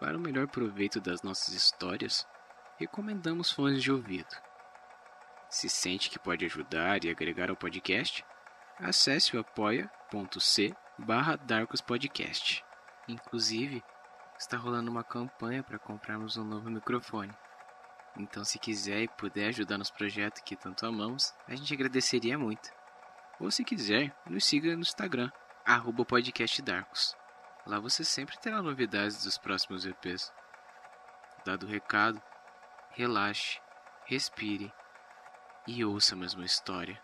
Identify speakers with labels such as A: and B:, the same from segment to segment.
A: Para o melhor proveito das nossas histórias, recomendamos fones de ouvido. Se sente que pode ajudar e agregar ao podcast, acesse o apoia.c barra. Inclusive, está rolando uma campanha para comprarmos um novo microfone. Então, se quiser e puder ajudar nos projetos que tanto amamos, a gente agradeceria muito. Ou se quiser, nos siga no Instagram, arroba podcastdarkos. Lá você sempre terá novidades dos próximos EPs. Dado o recado, relaxe, respire e ouça a mesma história.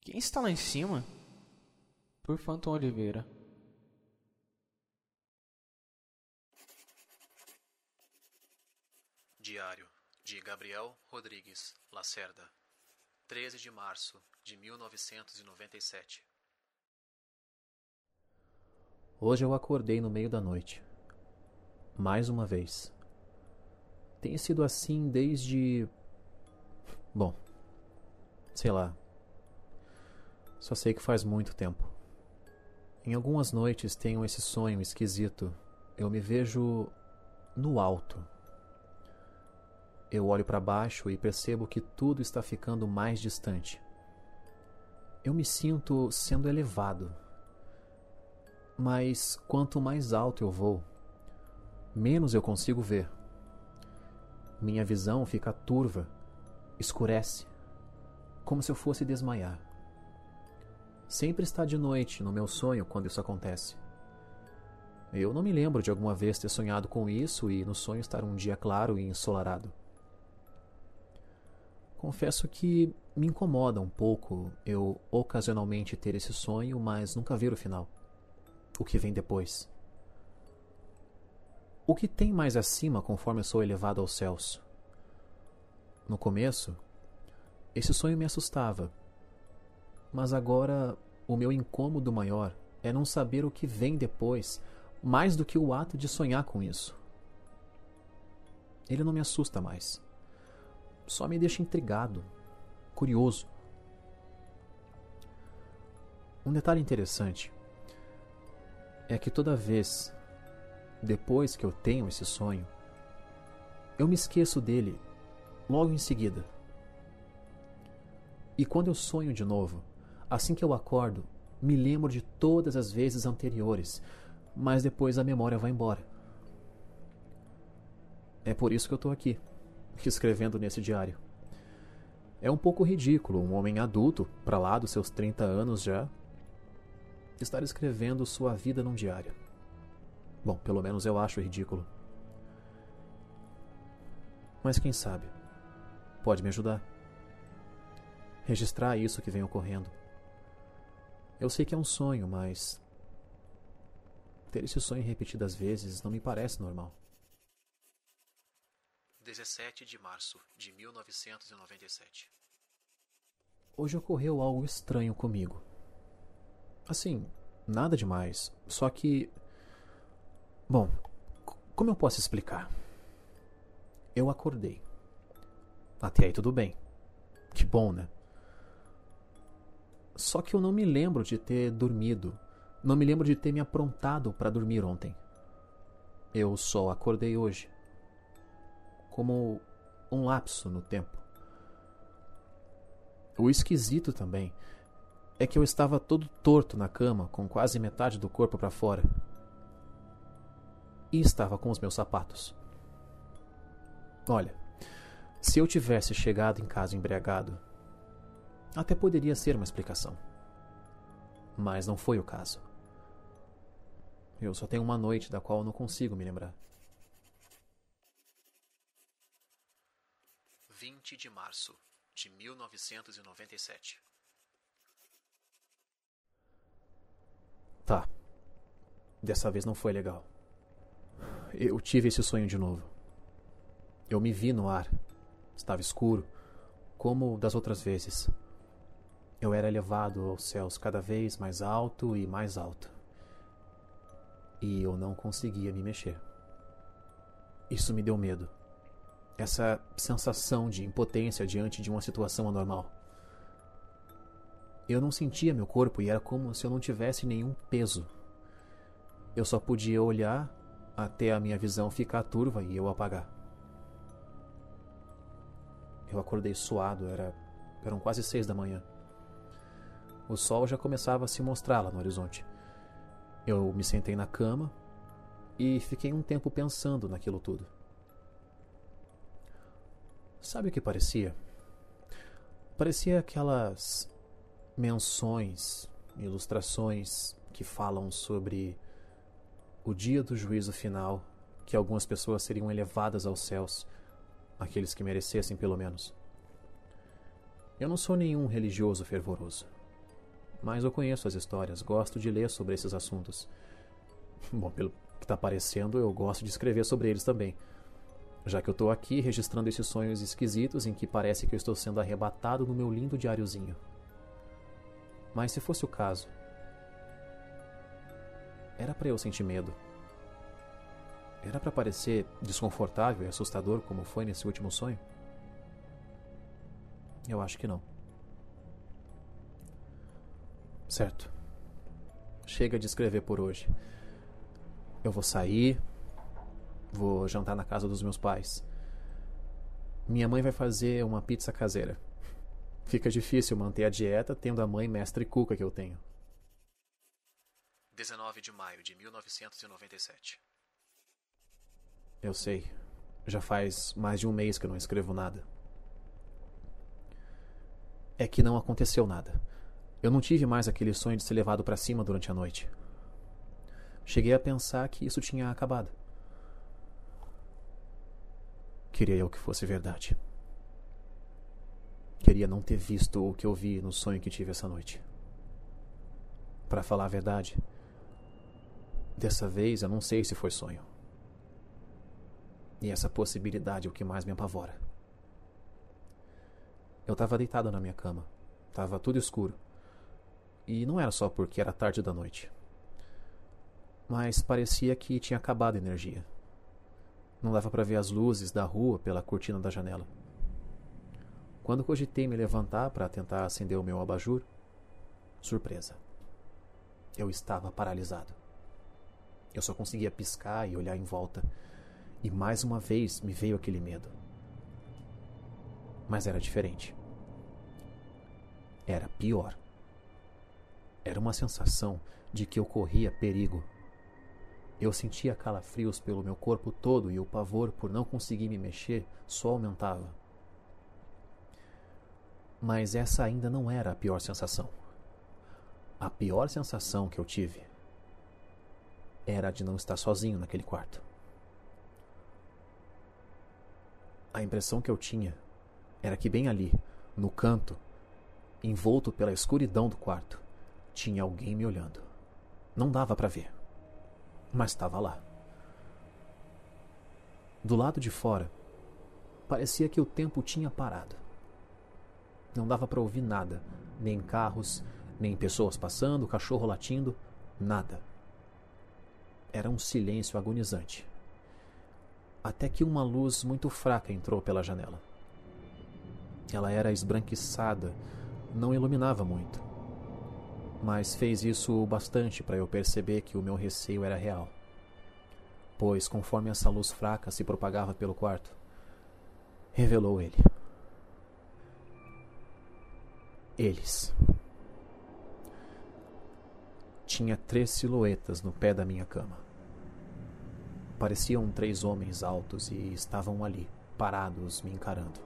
B: Quem está lá em cima? Por Phantom Oliveira.
C: Diário de Gabriel Rodrigues Lacerda 13 de março de 1997
D: Hoje eu acordei no meio da noite. Mais uma vez. Tem sido assim desde. Bom. Sei lá. Só sei que faz muito tempo. Em algumas noites tenho esse sonho esquisito. Eu me vejo no alto. Eu olho para baixo e percebo que tudo está ficando mais distante. Eu me sinto sendo elevado. Mas quanto mais alto eu vou, menos eu consigo ver. Minha visão fica turva, escurece, como se eu fosse desmaiar. Sempre está de noite no meu sonho quando isso acontece. Eu não me lembro de alguma vez ter sonhado com isso e no sonho estar um dia claro e ensolarado. Confesso que me incomoda um pouco eu ocasionalmente ter esse sonho, mas nunca ver o final. O que vem depois. O que tem mais acima conforme eu sou elevado aos céus? No começo, esse sonho me assustava mas agora o meu incômodo maior é não saber o que vem depois, mais do que o ato de sonhar com isso. Ele não me assusta mais. Só me deixa intrigado, curioso. Um detalhe interessante é que toda vez depois que eu tenho esse sonho, eu me esqueço dele logo em seguida. E quando eu sonho de novo, Assim que eu acordo, me lembro de todas as vezes anteriores, mas depois a memória vai embora. É por isso que eu estou aqui, escrevendo nesse diário. É um pouco ridículo um homem adulto, para lá dos seus 30 anos já, estar escrevendo sua vida num diário. Bom, pelo menos eu acho ridículo. Mas quem sabe? Pode me ajudar. Registrar isso que vem ocorrendo. Eu sei que é um sonho, mas. Ter esse sonho repetidas vezes não me parece normal.
C: 17 de março de 1997
D: Hoje ocorreu algo estranho comigo. Assim, nada demais, só que. Bom, como eu posso explicar? Eu acordei. Até aí tudo bem. Que bom, né? Só que eu não me lembro de ter dormido. Não me lembro de ter me aprontado para dormir ontem. Eu só acordei hoje. Como um lapso no tempo. O esquisito também é que eu estava todo torto na cama, com quase metade do corpo para fora. E estava com os meus sapatos. Olha, se eu tivesse chegado em casa embriagado, até poderia ser uma explicação. Mas não foi o caso. Eu só tenho uma noite da qual não consigo me lembrar.
C: 20 de março de 1997
D: Tá. Dessa vez não foi legal. Eu tive esse sonho de novo. Eu me vi no ar. Estava escuro, como das outras vezes. Eu era levado aos céus cada vez mais alto e mais alto. E eu não conseguia me mexer. Isso me deu medo. Essa sensação de impotência diante de uma situação anormal. Eu não sentia meu corpo e era como se eu não tivesse nenhum peso. Eu só podia olhar até a minha visão ficar turva e eu apagar. Eu acordei suado, era, eram quase seis da manhã. O sol já começava a se mostrar lá no horizonte. Eu me sentei na cama e fiquei um tempo pensando naquilo tudo. Sabe o que parecia? Parecia aquelas menções, ilustrações que falam sobre o dia do juízo final, que algumas pessoas seriam elevadas aos céus, aqueles que merecessem pelo menos. Eu não sou nenhum religioso fervoroso, mas eu conheço as histórias, gosto de ler sobre esses assuntos. Bom, pelo que está parecendo, eu gosto de escrever sobre eles também. Já que eu estou aqui registrando esses sonhos esquisitos em que parece que eu estou sendo arrebatado no meu lindo diáriozinho. Mas se fosse o caso, era para eu sentir medo. Era para parecer desconfortável e assustador como foi nesse último sonho? Eu acho que não. Certo. Chega de escrever por hoje. Eu vou sair, vou jantar na casa dos meus pais. Minha mãe vai fazer uma pizza caseira. Fica difícil manter a dieta tendo a mãe mestre cuca que eu tenho.
C: 19 de maio de 1997.
D: Eu sei. Já faz mais de um mês que eu não escrevo nada. É que não aconteceu nada. Eu não tive mais aquele sonho de ser levado para cima durante a noite. Cheguei a pensar que isso tinha acabado. Queria eu que fosse verdade. Queria não ter visto o que eu vi no sonho que tive essa noite. Para falar a verdade, dessa vez eu não sei se foi sonho. E essa possibilidade é o que mais me apavora. Eu estava deitado na minha cama. Tava tudo escuro. E não era só porque era tarde da noite. Mas parecia que tinha acabado a energia. Não dava para ver as luzes da rua pela cortina da janela. Quando cogitei me levantar para tentar acender o meu abajur, surpresa. Eu estava paralisado. Eu só conseguia piscar e olhar em volta. E mais uma vez me veio aquele medo. Mas era diferente. Era pior. Era uma sensação de que eu corria perigo. Eu sentia calafrios pelo meu corpo todo e o pavor por não conseguir me mexer só aumentava. Mas essa ainda não era a pior sensação. A pior sensação que eu tive era a de não estar sozinho naquele quarto. A impressão que eu tinha era que bem ali, no canto, envolto pela escuridão do quarto, tinha alguém me olhando. Não dava para ver, mas estava lá. Do lado de fora, parecia que o tempo tinha parado. Não dava para ouvir nada, nem carros, nem pessoas passando, cachorro latindo, nada. Era um silêncio agonizante. Até que uma luz muito fraca entrou pela janela. Ela era esbranquiçada, não iluminava muito. Mas fez isso o bastante para eu perceber que o meu receio era real. Pois, conforme essa luz fraca se propagava pelo quarto, revelou ele. Eles. Tinha três silhuetas no pé da minha cama. Pareciam três homens altos e estavam ali, parados, me encarando.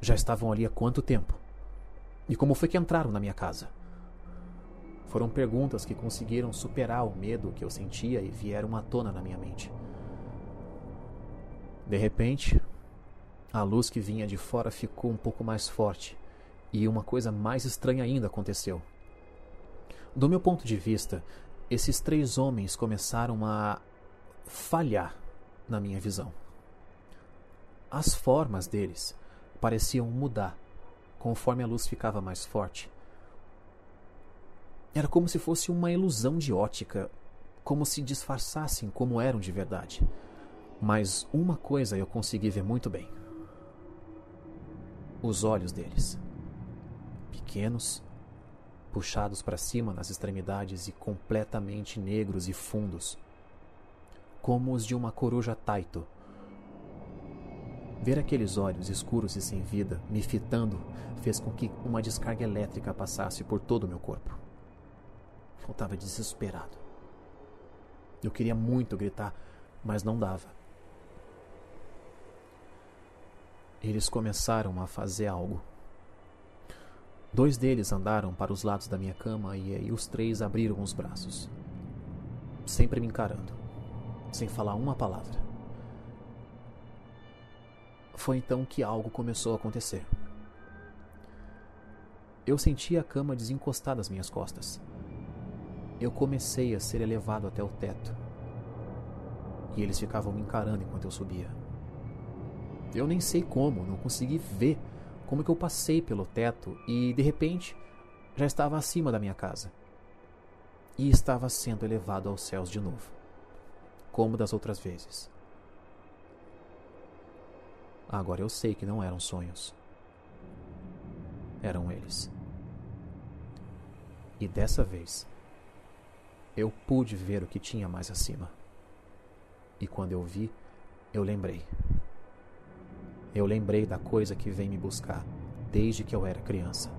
D: Já estavam ali há quanto tempo? E como foi que entraram na minha casa? Foram perguntas que conseguiram superar o medo que eu sentia e vieram à tona na minha mente. De repente, a luz que vinha de fora ficou um pouco mais forte e uma coisa mais estranha ainda aconteceu. Do meu ponto de vista, esses três homens começaram a falhar na minha visão. As formas deles pareciam mudar conforme a luz ficava mais forte. Era como se fosse uma ilusão de ótica, como se disfarçassem como eram de verdade. Mas uma coisa eu consegui ver muito bem: os olhos deles pequenos, puxados para cima nas extremidades e completamente negros e fundos, como os de uma coruja taito. Ver aqueles olhos escuros e sem vida me fitando fez com que uma descarga elétrica passasse por todo o meu corpo. Eu estava desesperado. Eu queria muito gritar, mas não dava. Eles começaram a fazer algo. Dois deles andaram para os lados da minha cama e aí os três abriram os braços, sempre me encarando, sem falar uma palavra. Foi então que algo começou a acontecer. Eu senti a cama desencostar das minhas costas eu comecei a ser elevado até o teto. E eles ficavam me encarando enquanto eu subia. Eu nem sei como, não consegui ver como que eu passei pelo teto e, de repente, já estava acima da minha casa. E estava sendo elevado aos céus de novo, como das outras vezes. Agora eu sei que não eram sonhos. Eram eles. E dessa vez, eu pude ver o que tinha mais acima. E quando eu vi, eu lembrei. Eu lembrei da coisa que vem me buscar desde que eu era criança.